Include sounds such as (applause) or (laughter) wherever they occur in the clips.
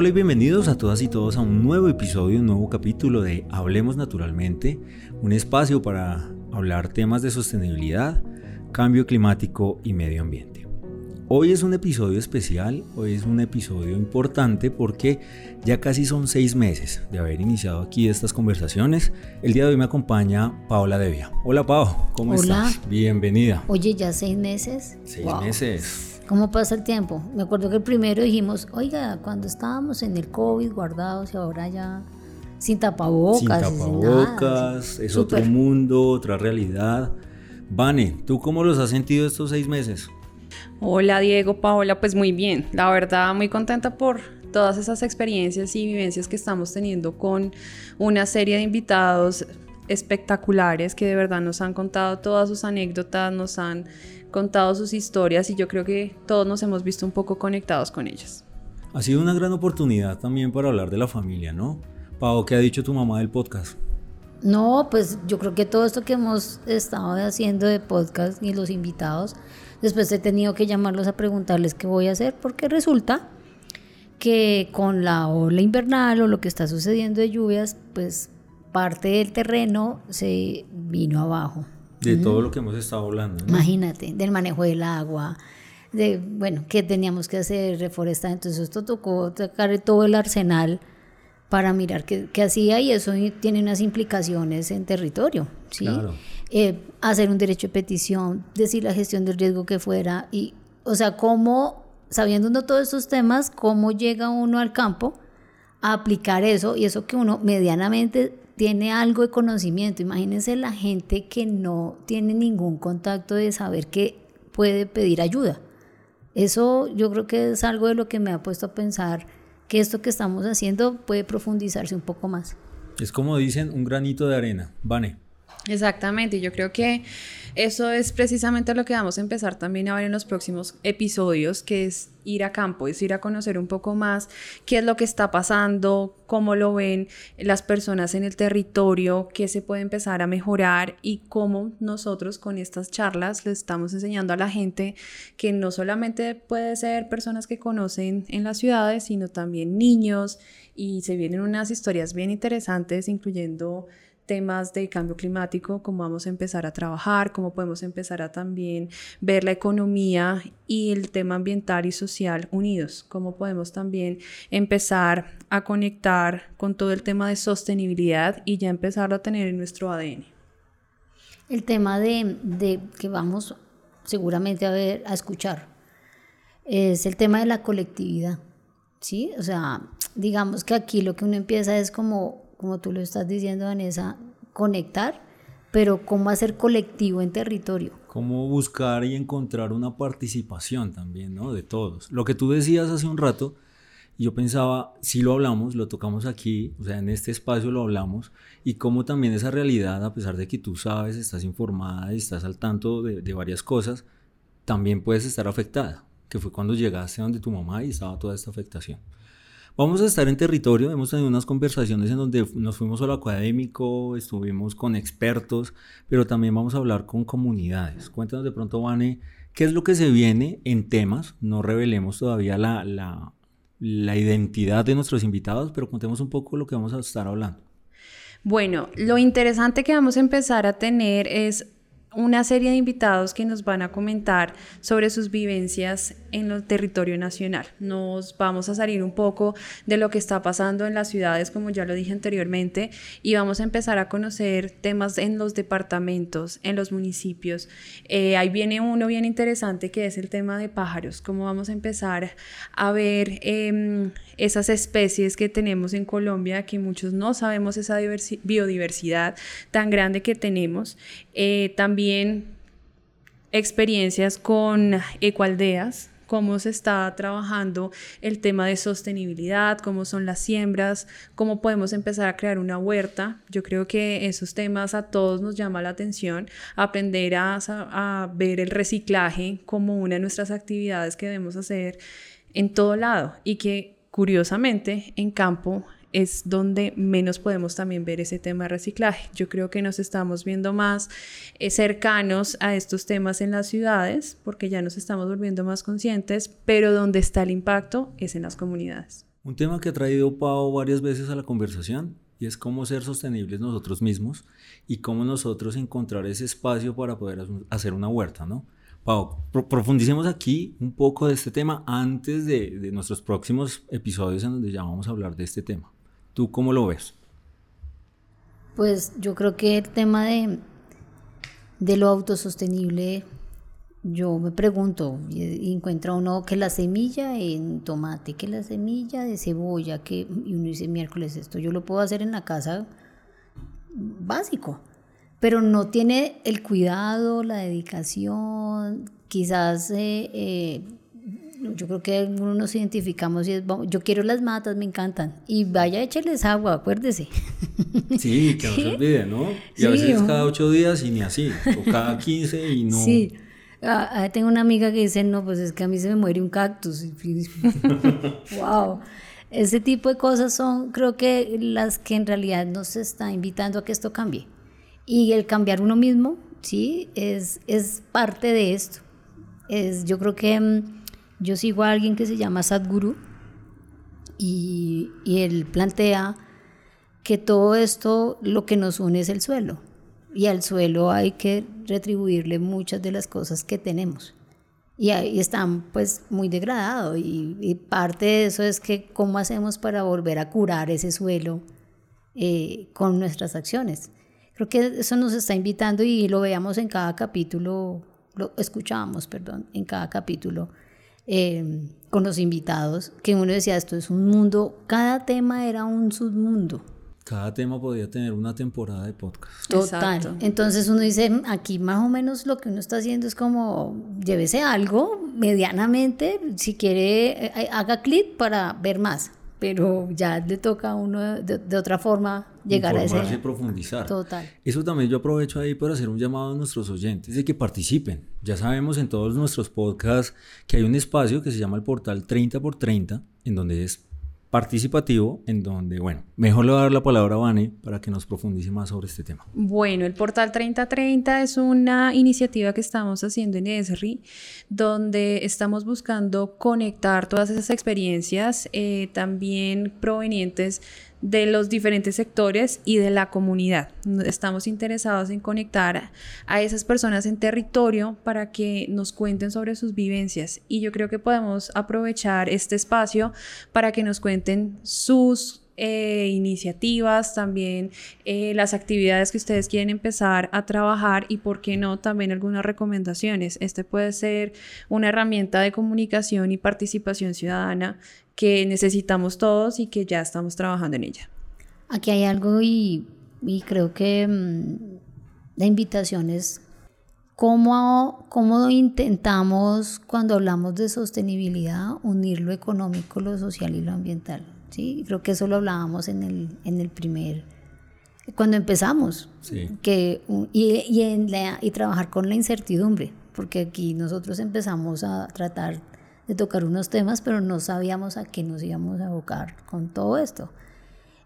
Hola, y bienvenidos a todas y todos a un nuevo episodio, un nuevo capítulo de Hablemos Naturalmente, un espacio para hablar temas de sostenibilidad, cambio climático y medio ambiente. Hoy es un episodio especial, hoy es un episodio importante porque ya casi son seis meses de haber iniciado aquí estas conversaciones. El día de hoy me acompaña Paola Devia. Hola Pao, ¿cómo Hola. estás? Bienvenida. Oye, ya seis meses. Seis Wow. meses. ¿Cómo pasa el tiempo? Me acuerdo que el primero dijimos, oiga, cuando estábamos en el COVID guardados y ahora ya sin tapabocas. Sin nada, tapabocas, es otro mundo, otra realidad. Vane, ¿tú cómo los has sentido estos seis meses? Hola Diego, Paola, pues muy bien. La verdad, muy contenta por todas esas experiencias y vivencias que estamos teniendo con una serie de invitados espectaculares que de verdad nos han contado todas sus anécdotas, nos han contado sus historias y yo creo que todos nos hemos visto un poco conectados con ellas. Ha sido una gran oportunidad también para hablar de la familia, ¿no? Pau, ¿qué ha dicho tu mamá del podcast? No, pues yo creo que todo esto que hemos estado haciendo de podcast y los invitados, después he tenido que llamarlos a preguntarles qué voy a hacer, porque resulta que con la ola invernal o lo que está sucediendo de lluvias, pues parte del terreno se vino abajo. De todo lo que hemos estado hablando, ¿no? Imagínate, del manejo del agua, de, bueno, qué teníamos que hacer, reforestar. Entonces esto tocó sacar todo el arsenal para mirar qué, qué hacía y eso tiene unas implicaciones en territorio, ¿sí? Claro. Eh, hacer un derecho de petición, decir la gestión del riesgo que fuera y, o sea, cómo, sabiendo uno todos estos temas, cómo llega uno al campo a aplicar eso y eso que uno medianamente tiene algo de conocimiento. Imagínense la gente que no tiene ningún contacto de saber que puede pedir ayuda. Eso yo creo que es algo de lo que me ha puesto a pensar que esto que estamos haciendo puede profundizarse un poco más. Es como dicen, un granito de arena. Vane, Exactamente, y yo creo que eso es precisamente lo que vamos a empezar también a ver en los próximos episodios, que es ir a campo, es ir a conocer un poco más qué es lo que está pasando, cómo lo ven las personas en el territorio, qué se puede empezar a mejorar y cómo nosotros con estas charlas le estamos enseñando a la gente que no solamente puede ser personas que conocen en las ciudades, sino también niños y se vienen unas historias bien interesantes, incluyendo temas de cambio climático, cómo vamos a empezar a trabajar, cómo podemos empezar a también ver la economía y el tema ambiental y social unidos, cómo podemos también empezar a conectar con todo el tema de sostenibilidad y ya empezarlo a tener en nuestro ADN. El tema de, de que vamos seguramente a ver, a escuchar, es el tema de la colectividad, ¿sí? O sea, digamos que aquí lo que uno empieza es como, como tú lo estás diciendo, Vanessa, conectar, pero cómo hacer colectivo en territorio. cómo buscar y encontrar una participación también, ¿no? De todos. Lo que tú decías hace un rato, yo pensaba, si lo hablamos, lo tocamos aquí, o sea, en este espacio lo hablamos, y cómo también esa realidad, a pesar de que tú sabes, estás informada y estás al tanto de, de varias cosas, también puedes estar afectada, que fue cuando llegaste donde tu mamá y estaba toda esta afectación. Vamos a estar en territorio, hemos tenido unas conversaciones en donde nos fuimos a lo académico, estuvimos con expertos, pero también vamos a hablar con comunidades. Cuéntanos de pronto, Vane, qué es lo que se viene en temas, no revelemos todavía la, la, la identidad de nuestros invitados, pero contemos un poco lo que vamos a estar hablando. Bueno, lo interesante que vamos a empezar a tener es una serie de invitados que nos van a comentar sobre sus vivencias en el territorio nacional. Nos vamos a salir un poco de lo que está pasando en las ciudades, como ya lo dije anteriormente, y vamos a empezar a conocer temas en los departamentos, en los municipios. Eh, ahí viene uno bien interesante que es el tema de pájaros, cómo vamos a empezar a ver eh, esas especies que tenemos en Colombia, que muchos no sabemos esa diversi- biodiversidad tan grande que tenemos. Eh, también experiencias con ecoaldeas, cómo se está trabajando el tema de sostenibilidad, cómo son las siembras, cómo podemos empezar a crear una huerta. Yo creo que esos temas a todos nos llama la atención, aprender a ver el reciclaje como una de nuestras actividades que debemos hacer en todo lado y que curiosamente en campo es donde menos podemos también ver ese tema de reciclaje. Yo creo que nos estamos viendo más eh, cercanos a estos temas en las ciudades porque ya nos estamos volviendo más conscientes, pero donde está el impacto es en las comunidades. Un tema que ha traído Pau varias veces a la conversación y es cómo ser sostenibles nosotros mismos y cómo nosotros encontrar ese espacio para poder hacer una huerta, ¿no? Pau, profundicemos aquí un poco de este tema antes de, de, nuestros próximos episodios en donde ya vamos a hablar de este tema. ¿Tú cómo lo ves? Pues yo creo que el tema de, de lo autosostenible yo me pregunto, y encuentra uno que la semilla en tomate, que la semilla de cebolla, que y uno dice miércoles esto yo lo puedo hacer en la casa básico, pero no tiene el cuidado, la dedicación, quizás eh, eh, yo creo que uno nos identificamos y es, yo quiero las matas, me encantan. Y vaya, écheles agua, acuérdese. Sí, que no se (laughs) olvide, ¿no? Y a veces cada ocho días y ni así, o cada quince y no. Sí. Ah, ah, tengo una amiga que dice, no, pues es que a mí se me muere un cactus. wow. (laughs) Ese tipo de cosas son, creo que las que en realidad nos está invitando a que esto cambie. Y el cambiar uno mismo, sí, es, es parte de esto. Es, yo creo que mm, yo sigo a alguien que se llama Sadhguru y, él plantea que todo esto lo que nos une es el suelo y al suelo hay que retribuirle muchas de las cosas que tenemos. Y ahí están pues muy degradados y, parte de eso es que cómo hacemos para volver a curar ese suelo eh, con nuestras acciones. Creo que eso nos está invitando y lo veamos en cada capítulo, lo escuchábamos, perdón, en cada capítulo eh, con los invitados, que uno decía, esto es un mundo, cada tema era un submundo cada tema podía tener una temporada de podcast. Total. Entonces uno dice, aquí más o menos lo que uno está haciendo es como, llévese algo medianamente, si quiere, eh, haga clic para ver más, pero ya le toca a uno de, otra forma llegar a ese... y profundizar. Total. Eso también yo aprovecho ahí para hacer un llamado a nuestros oyentes de que participen. Ya sabemos en todos nuestros podcasts que hay un espacio que se llama el portal 30 por 30, en donde es participativo en donde, bueno, mejor le voy a dar la palabra a Vane para que nos profundice más sobre este tema. Bueno, el portal 3030 es una iniciativa que estamos haciendo en ESRI, donde estamos buscando conectar todas esas experiencias eh, también provenientes de los diferentes sectores y de la comunidad. Estamos interesados en conectar a esas personas en territorio para que nos cuenten sobre sus vivencias y yo creo que podemos aprovechar este espacio para que nos cuenten sus eh, iniciativas, también eh, las actividades que ustedes quieren empezar a trabajar y, por qué no, también algunas recomendaciones. Este puede ser una herramienta de comunicación y participación ciudadana que necesitamos todos y que ya estamos trabajando en ella. Aquí hay algo y, creo que mm, la invitación es cómo, cómo intentamos cuando hablamos de sostenibilidad unir lo económico, lo social y lo ambiental. ¿Sí? Creo que eso lo hablábamos en el, en el primer, cuando empezamos, que, y, y, en y trabajar con la incertidumbre, porque aquí nosotros empezamos a tratar de tocar unos temas, pero no sabíamos a qué nos íbamos a abocar con todo esto.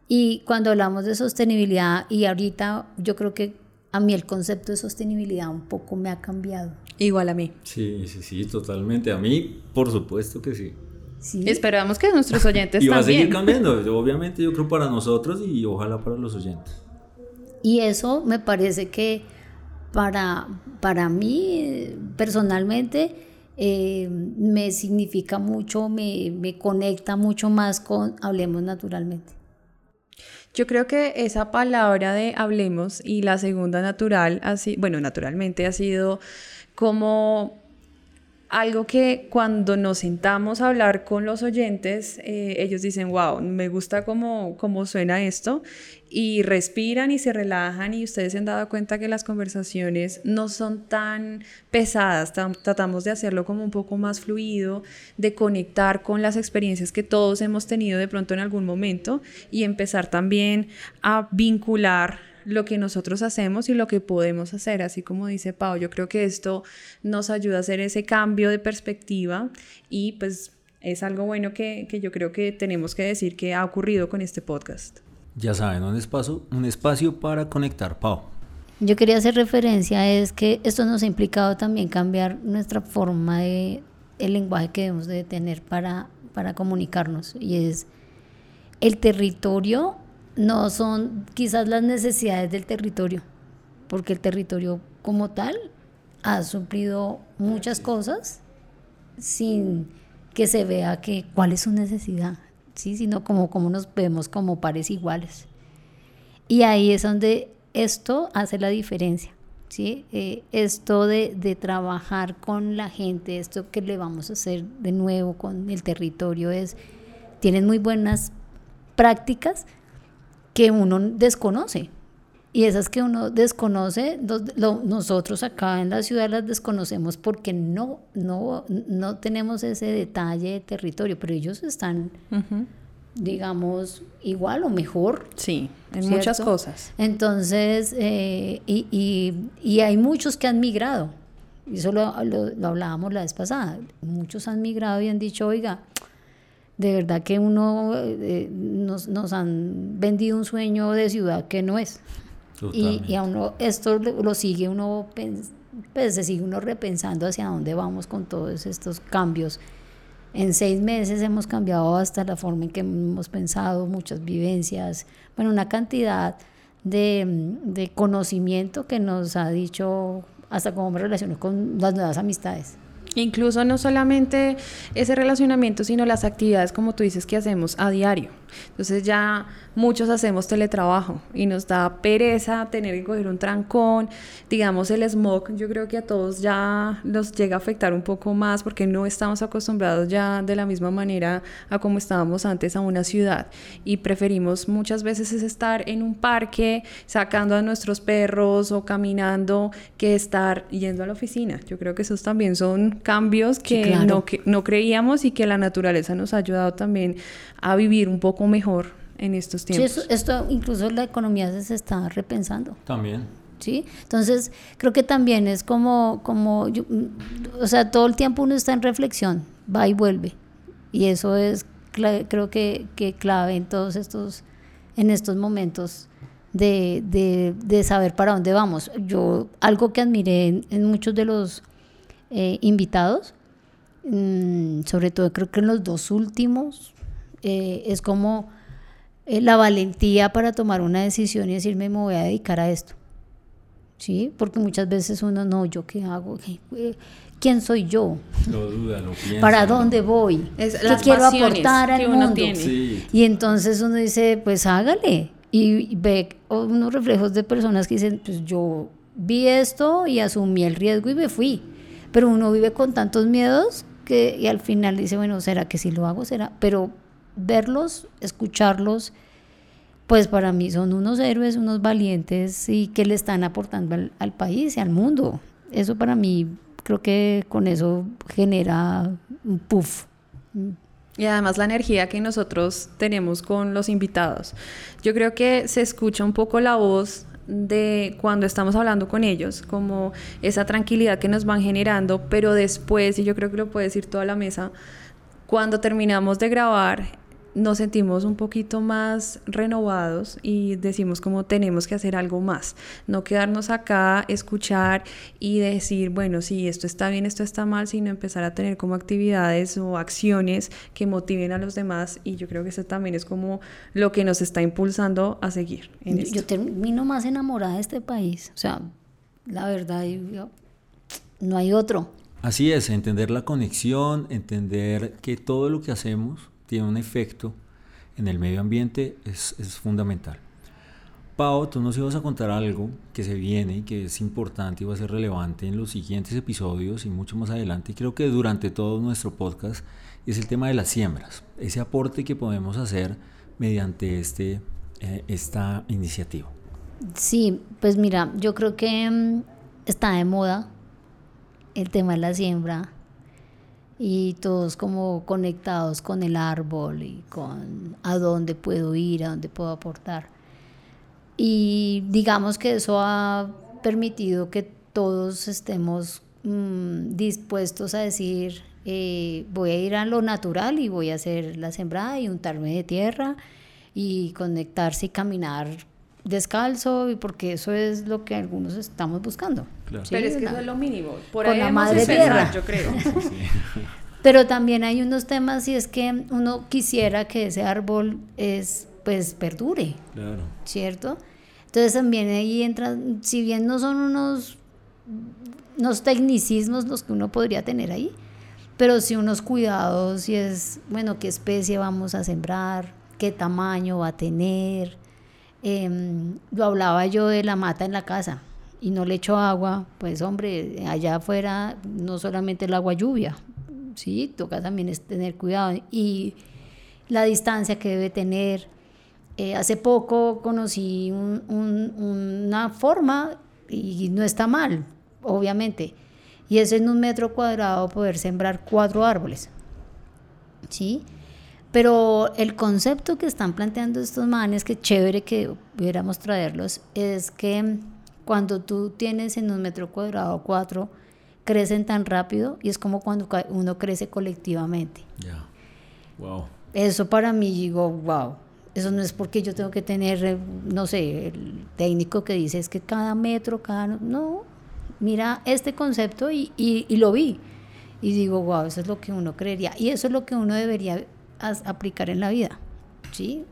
Y cuando hablamos de sostenibilidad, y ahorita yo creo que a mí el concepto de sostenibilidad un poco me ha cambiado. Igual a mí. Sí, sí, sí, totalmente. A mí, por supuesto que sí. Sí. Esperamos que nuestros oyentes y va a seguir cambiando, obviamente yo creo para nosotros y ojalá para los oyentes. Y eso me parece que para, para mí, personalmente, eh, me significa mucho, me, me conecta mucho más con Hablemos Naturalmente. Yo creo que esa palabra de hablemos y la segunda natural, así, bueno, naturalmente ha sido como algo que cuando nos sentamos a hablar con los oyentes, eh, ellos dicen, wow, me gusta cómo, cómo suena esto, y respiran y se relajan y ustedes se han dado cuenta que las conversaciones no son tan pesadas, tratamos de hacerlo como un poco más fluido, de conectar con las experiencias que todos hemos tenido de pronto en algún momento y empezar también a vincular lo que nosotros hacemos y lo que podemos hacer, así como dice Pau, yo creo que esto nos ayuda a hacer ese cambio de perspectiva y pues es algo bueno que, que yo creo que tenemos que decir que ha ocurrido con este podcast. Ya saben, un espacio, un espacio para conectar, Pau. Yo quería hacer referencia es que esto nos ha implicado también cambiar nuestra forma de el lenguaje que debemos de tener para, para comunicarnos y es el territorio no son quizás las necesidades del territorio, porque el territorio como tal ha suplido muchas cosas sin que se vea que cuál es su necesidad, ¿sí? sino como, como nos vemos como pares iguales. Y ahí es donde esto hace la diferencia. ¿sí? Eh, esto de, de, trabajar con la gente, esto que le vamos a hacer de nuevo con el territorio es, tienen muy buenas prácticas que uno desconoce. Y esas que uno desconoce, nosotros acá en la ciudad las desconocemos porque no, no, no tenemos ese detalle de territorio, pero ellos están, digamos, igual o mejor. Sí, en muchas cosas. Entonces, eh, y, y, y, hay muchos que han migrado. Y eso lo, lo, hablábamos la vez pasada. Muchos han migrado y han dicho, oiga, de verdad que uno eh, nos, nos, han vendido un sueño de ciudad que no es. Y, y, a uno esto lo, sigue uno, pues se sigue uno repensando hacia dónde vamos con todos estos cambios. En seis meses hemos cambiado hasta la forma en que hemos pensado, muchas vivencias, bueno, una cantidad de, de conocimiento que nos ha dicho hasta cómo me relaciono con las nuevas amistades. Incluso no solamente ese relacionamiento, sino las actividades, como tú dices, que hacemos a diario. Entonces ya muchos hacemos teletrabajo y nos da pereza tener que coger un trancón. Digamos, el smog, yo creo que a todos ya nos llega a afectar un poco más porque no estamos acostumbrados ya de la misma manera a como estábamos antes a una ciudad y preferimos muchas veces es estar en un parque sacando a nuestros perros o caminando que estar yendo a la oficina. Yo creo que esos también son cambios que, no, que no creíamos y que la naturaleza nos ha ayudado también a vivir un poco mejor en estos tiempos. Sí, esto incluso la economía se está repensando. También. ¿Sí? Entonces, creo que también es como, como mm, o sea, todo el tiempo uno está en reflexión, va y vuelve. Y eso es, creo que, que, clave en todos estos, en estos momentos de, de, de, saber para dónde vamos. Yo, algo que admiré en, muchos de los eh, invitados, mm, sobre todo creo que en los dos últimos, eh, es como eh, la valentía para tomar una decisión y decirme me voy a dedicar a esto. ¿Sí? Porque muchas veces uno, no, ¿yo qué hago? Eh, ¿Quién soy yo? Lo duda, lo piensa. ¿Para dónde voy? Es, ¿Qué quiero aportar al mundo? Y entonces uno dice, pues hágale. Y ve unos reflejos de personas que dicen, pues yo vi esto y asumí el riesgo y me fui. Pero uno vive con tantos miedos que y al final dice, bueno, ¿será que si lo hago? ¿Será? Pero verlos, escucharlos, pues para mí son unos héroes, unos valientes y que le están aportando al, país y al mundo. Eso para mí creo que con eso genera un puff. Y además la energía que nosotros tenemos con los invitados. Yo creo que se escucha un poco la voz de cuando estamos hablando con ellos, como esa tranquilidad que nos van generando, pero después, y yo creo que lo puede decir toda la mesa, cuando terminamos de grabar nos sentimos un poquito más renovados y decimos como tenemos que hacer algo más, no quedarnos acá, escuchar y decir, bueno, sí, esto está bien, esto está mal, sino empezar a tener como actividades o acciones que motiven a los demás y yo creo que eso también es como lo que nos está impulsando a seguir. En yo, yo termino más enamorada de este país, o sea, la verdad, no hay otro. Así es, entender la conexión, entender que todo lo que hacemos tiene un efecto en el medio ambiente es, es fundamental. Pau, tú nos ibas a contar algo que se viene y que es importante y va a ser relevante en los siguientes episodios y mucho más adelante. Y creo que durante todo nuestro podcast es el tema de las siembras, ese aporte que podemos hacer mediante este, eh, esta iniciativa. Sí, pues mira, yo creo que mm, está de moda el tema de la siembra y todos como conectados con el árbol y con a dónde puedo ir, a dónde puedo aportar. Y digamos que eso ha permitido que todos estemos mm, dispuestos a decir, eh, voy a ir a lo natural y voy a hacer la sembrada y untarme de tierra y conectarse y caminar descalzo porque eso es lo que algunos estamos buscando. Pero es que eso es lo mínimo. Por con la madre tierra, yo creo. (laughs) Pero también hay unos temas y es que uno quisiera que ese árbol es, pues perdure. Claro. ¿Cierto? Entonces también ahí entra, si bien no son unos, unos tecnicismos los que uno podría tener ahí, pero sí unos cuidados y es, bueno, qué especie vamos a sembrar, qué tamaño va a tener. Em, lo hablaba yo de la mata en la casa y no le echo agua, pues hombre, allá afuera no solamente el agua lluvia, sí, toca también es tener cuidado y la distancia que debe tener. Eh, hace poco conocí una forma y no está mal, obviamente, y es en un metro cuadrado poder sembrar cuatro árboles, ¿sí? Pero el concepto que están planteando estos manes, que chévere que pudiéramos traerlos, es que cuando tú tienes en un metro cuadrado cuatro, crecen tan rápido y es como cuando uno crece colectivamente. Wow. Eso para mí digo, wow. Eso no es porque yo tengo que tener, eh, no sé, el técnico que dice es que cada metro, cada... No, mira este concepto y, y, lo vi. Y digo, wow, eso es lo que uno creería. Y eso es lo que uno debería aplicar en la vida. ¿Sí?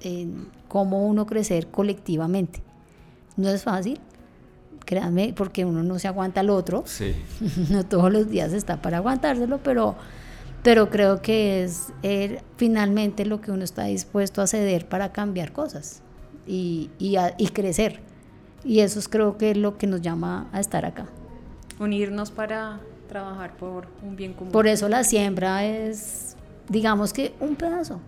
En cómo uno crecer colectivamente. No es fácil, créanme, porque uno no se aguanta al otro. Sí. (laughs) no todos los días está para aguantárselo, pero, pero creo que es er, finalmente lo que uno está dispuesto a ceder para cambiar cosas y, y, y crecer. Y eso es, creo que es lo que nos llama a estar acá. Unirnos para trabajar por un bien común. Por eso la siembra es, digamos que un pedazo,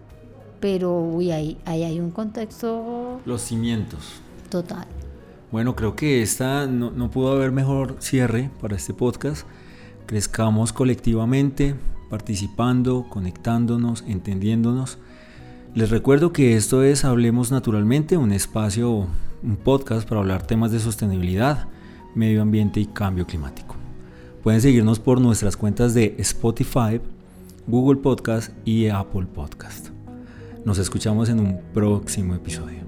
pero uy, ahí, ahí hay un contexto... Los cimientos. Total. Bueno, creo que esta no, no, pudo haber mejor cierre para este podcast. Crezcamos colectivamente, participando, conectándonos, entendiéndonos. Les recuerdo que esto es Hablemos Naturalmente, un espacio, un podcast para hablar temas de sostenibilidad, medio ambiente y cambio climático. Pueden seguirnos por nuestras cuentas de Spotify, Google Podcast y Apple Podcast. Nos escuchamos en un próximo episodio.